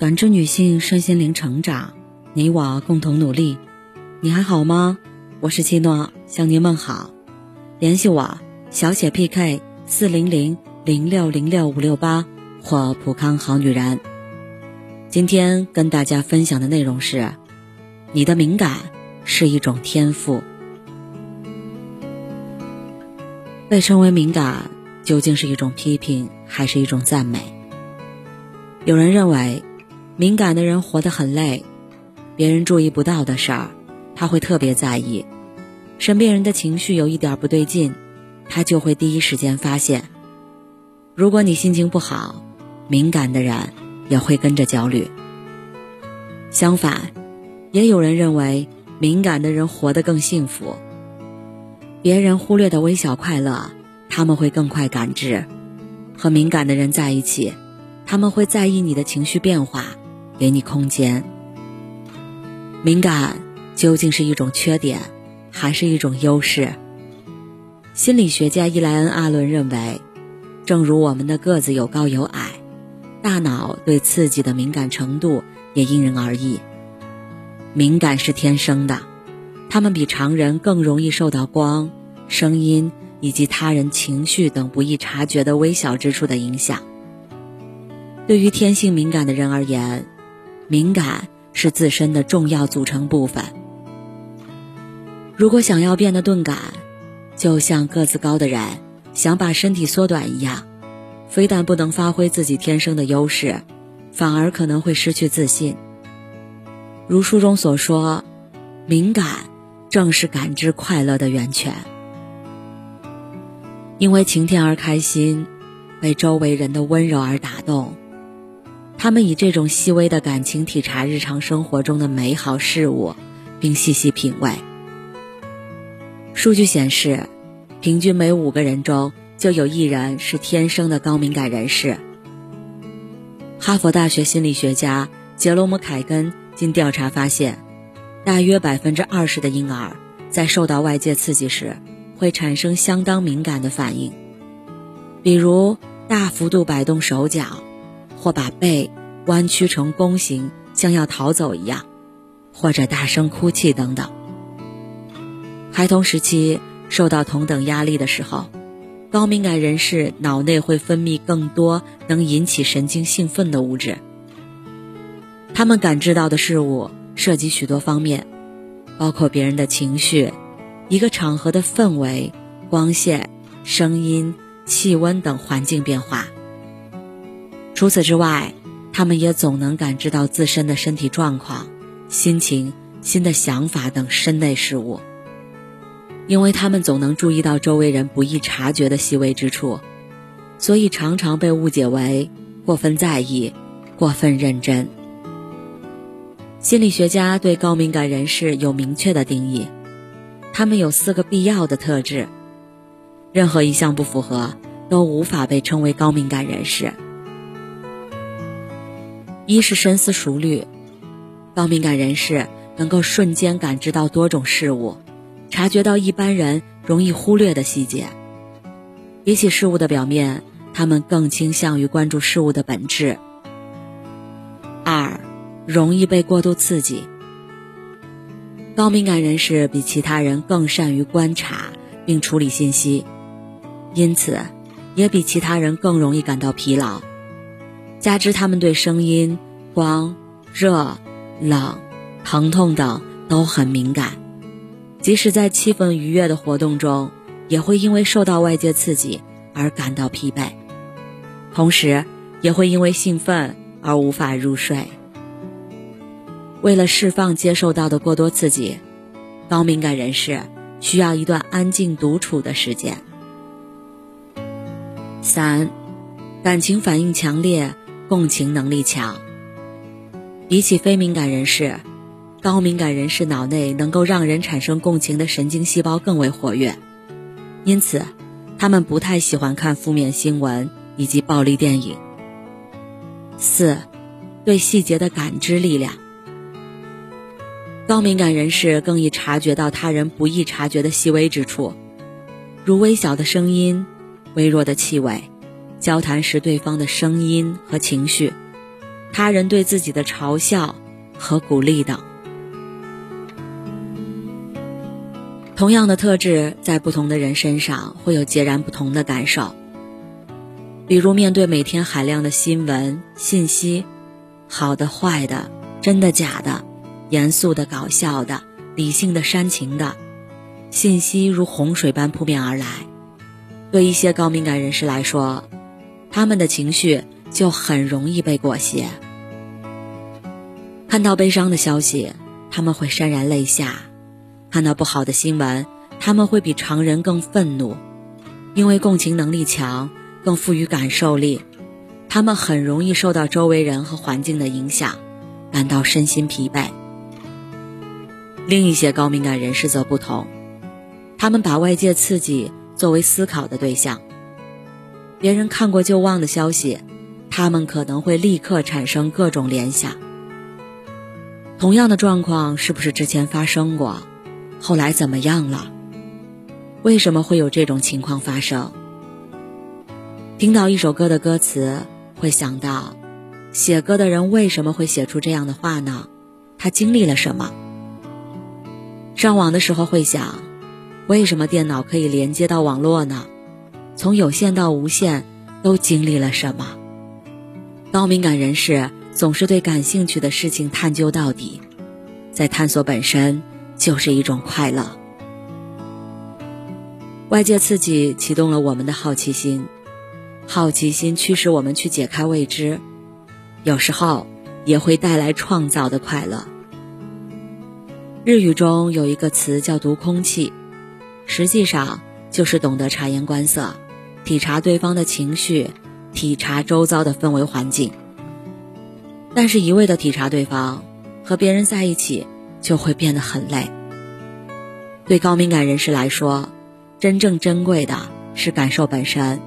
感知女性身心灵成长，你我共同努力。你还好吗？我是七诺，向您问好。联系我小写 PK 四零零零六零六五六八或普康好女人。今天跟大家分享的内容是：你的敏感是一种天赋。被称为敏感，究竟是一种批评还是一种赞美？有人认为。敏感的人活得很累，别人注意不到的事儿，他会特别在意；身边人的情绪有一点不对劲，他就会第一时间发现。如果你心情不好，敏感的人也会跟着焦虑。相反，也有人认为敏感的人活得更幸福。别人忽略的微小快乐，他们会更快感知。和敏感的人在一起，他们会在意你的情绪变化。给你空间。敏感究竟是一种缺点，还是一种优势？心理学家伊莱恩·阿伦认为，正如我们的个子有高有矮，大脑对刺激的敏感程度也因人而异。敏感是天生的，他们比常人更容易受到光、声音以及他人情绪等不易察觉的微小之处的影响。对于天性敏感的人而言，敏感是自身的重要组成部分。如果想要变得钝感，就像个子高的人想把身体缩短一样，非但不能发挥自己天生的优势，反而可能会失去自信。如书中所说，敏感正是感知快乐的源泉，因为晴天而开心，被周围人的温柔而打动。他们以这种细微的感情体察日常生活中的美好事物，并细细品味。数据显示，平均每五个人中就有一人是天生的高敏感人士。哈佛大学心理学家杰罗姆·凯根经调查发现，大约百分之二十的婴儿在受到外界刺激时会产生相当敏感的反应，比如大幅度摆动手脚。或把背弯曲成弓形，像要逃走一样，或者大声哭泣等等。孩童时期受到同等压力的时候，高敏感人士脑内会分泌更多能引起神经兴奋的物质。他们感知到的事物涉及许多方面，包括别人的情绪、一个场合的氛围、光线、声音、气温等环境变化。除此之外，他们也总能感知到自身的身体状况、心情、新的想法等身内事物，因为他们总能注意到周围人不易察觉的细微之处，所以常常被误解为过分在意、过分认真。心理学家对高敏感人士有明确的定义，他们有四个必要的特质，任何一项不符合，都无法被称为高敏感人士。一是深思熟虑，高敏感人士能够瞬间感知到多种事物，察觉到一般人容易忽略的细节。比起事物的表面，他们更倾向于关注事物的本质。二，容易被过度刺激。高敏感人士比其他人更善于观察并处理信息，因此也比其他人更容易感到疲劳。加之他们对声音、光、热、冷、疼痛等都很敏感，即使在气氛愉悦的活动中，也会因为受到外界刺激而感到疲惫，同时也会因为兴奋而无法入睡。为了释放接受到的过多刺激，高敏感人士需要一段安静独处的时间。三，感情反应强烈。共情能力强，比起非敏感人士，高敏感人士脑内能够让人产生共情的神经细胞更为活跃，因此，他们不太喜欢看负面新闻以及暴力电影。四，对细节的感知力量，高敏感人士更易察觉到他人不易察觉的细微之处，如微小的声音、微弱的气味。交谈时对方的声音和情绪，他人对自己的嘲笑和鼓励等。同样的特质，在不同的人身上会有截然不同的感受。比如，面对每天海量的新闻信息，好的、坏的，真的、假的，严肃的、搞笑的，理性的、煽情的，信息如洪水般扑面而来。对一些高敏感人士来说，他们的情绪就很容易被裹挟。看到悲伤的消息，他们会潸然泪下。看到不好的新闻，他们会比常人更愤怒，因为共情能力强，更富于感受力，他们很容易受到周围人和环境的影响，感到身心疲惫。另一些高敏感人士则不同，他们把外界刺激作为思考的对象，别人看过就忘的消息，他们可能会立刻产生各种联想。同样的状况是不是之前发生过？后来怎么样了？为什么会有这种情况发生？听到一首歌的歌词，会想到写歌的人为什么会写出这样的话呢？他经历了什么？上网的时候会想，为什么电脑可以连接到网络呢？从有限到无限，都经历了什么？高敏感人士总是对感兴趣的事情探究到底，在探索本身。就是一种快乐。外界刺激启动了我们的好奇心，好奇心驱使我们去解开未知，有时候也会带来创造的快乐。日语中有一个词叫“读空气”，实际上就是懂得察言观色，体察对方的情绪，体察周遭的氛围环境。但是，一味的体察对方，和别人在一起。就会变得很累。对高敏感人士来说，真正珍贵的是感受本身。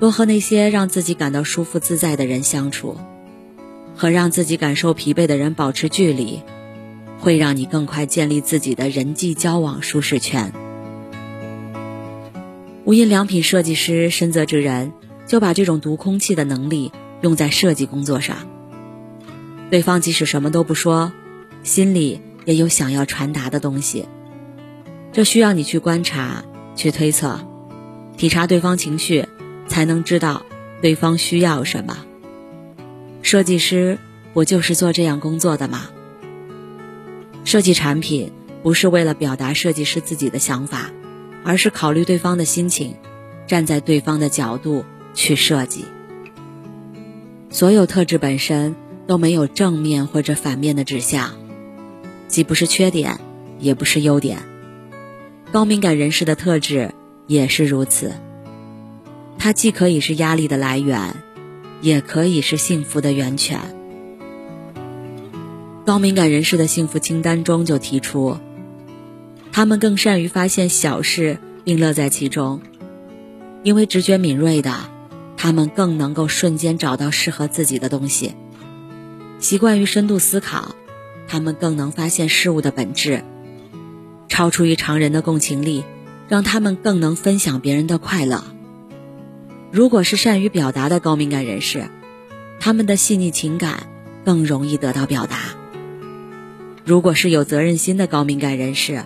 多和那些让自己感到舒服自在的人相处，和让自己感受疲惫的人保持距离，会让你更快建立自己的人际交往舒适圈。无印良品设计师深泽直人就把这种读空气的能力用在设计工作上。对方即使什么都不说。心里也有想要传达的东西，这需要你去观察、去推测、体察对方情绪，才能知道对方需要什么。设计师不就是做这样工作的吗？设计产品不是为了表达设计师自己的想法，而是考虑对方的心情，站在对方的角度去设计。所有特质本身都没有正面或者反面的指向。既不是缺点，也不是优点。高敏感人士的特质也是如此。它既可以是压力的来源，也可以是幸福的源泉。高敏感人士的幸福清单中就提出，他们更善于发现小事并乐在其中，因为直觉敏锐的，他们更能够瞬间找到适合自己的东西。习惯于深度思考。他们更能发现事物的本质，超出于常人的共情力，让他们更能分享别人的快乐。如果是善于表达的高敏感人士，他们的细腻情感更容易得到表达。如果是有责任心的高敏感人士，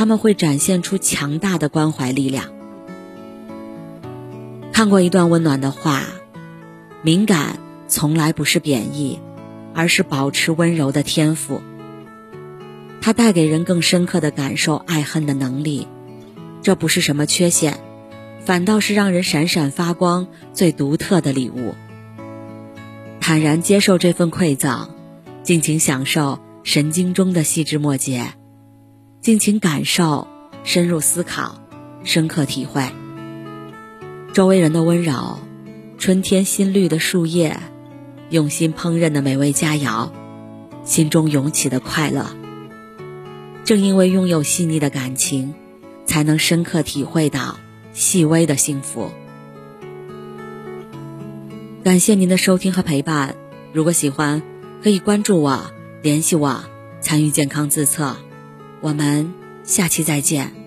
他们会展现出强大的关怀力量。看过一段温暖的话：敏感从来不是贬义。而是保持温柔的天赋，它带给人更深刻的感受爱恨的能力，这不是什么缺陷，反倒是让人闪闪发光最独特的礼物。坦然接受这份馈赠，尽情享受神经中的细枝末节，尽情感受，深入思考，深刻体会周围人的温柔，春天新绿的树叶。用心烹饪的美味佳肴，心中涌起的快乐。正因为拥有细腻的感情，才能深刻体会到细微的幸福。感谢您的收听和陪伴。如果喜欢，可以关注我，联系我，参与健康自测。我们下期再见。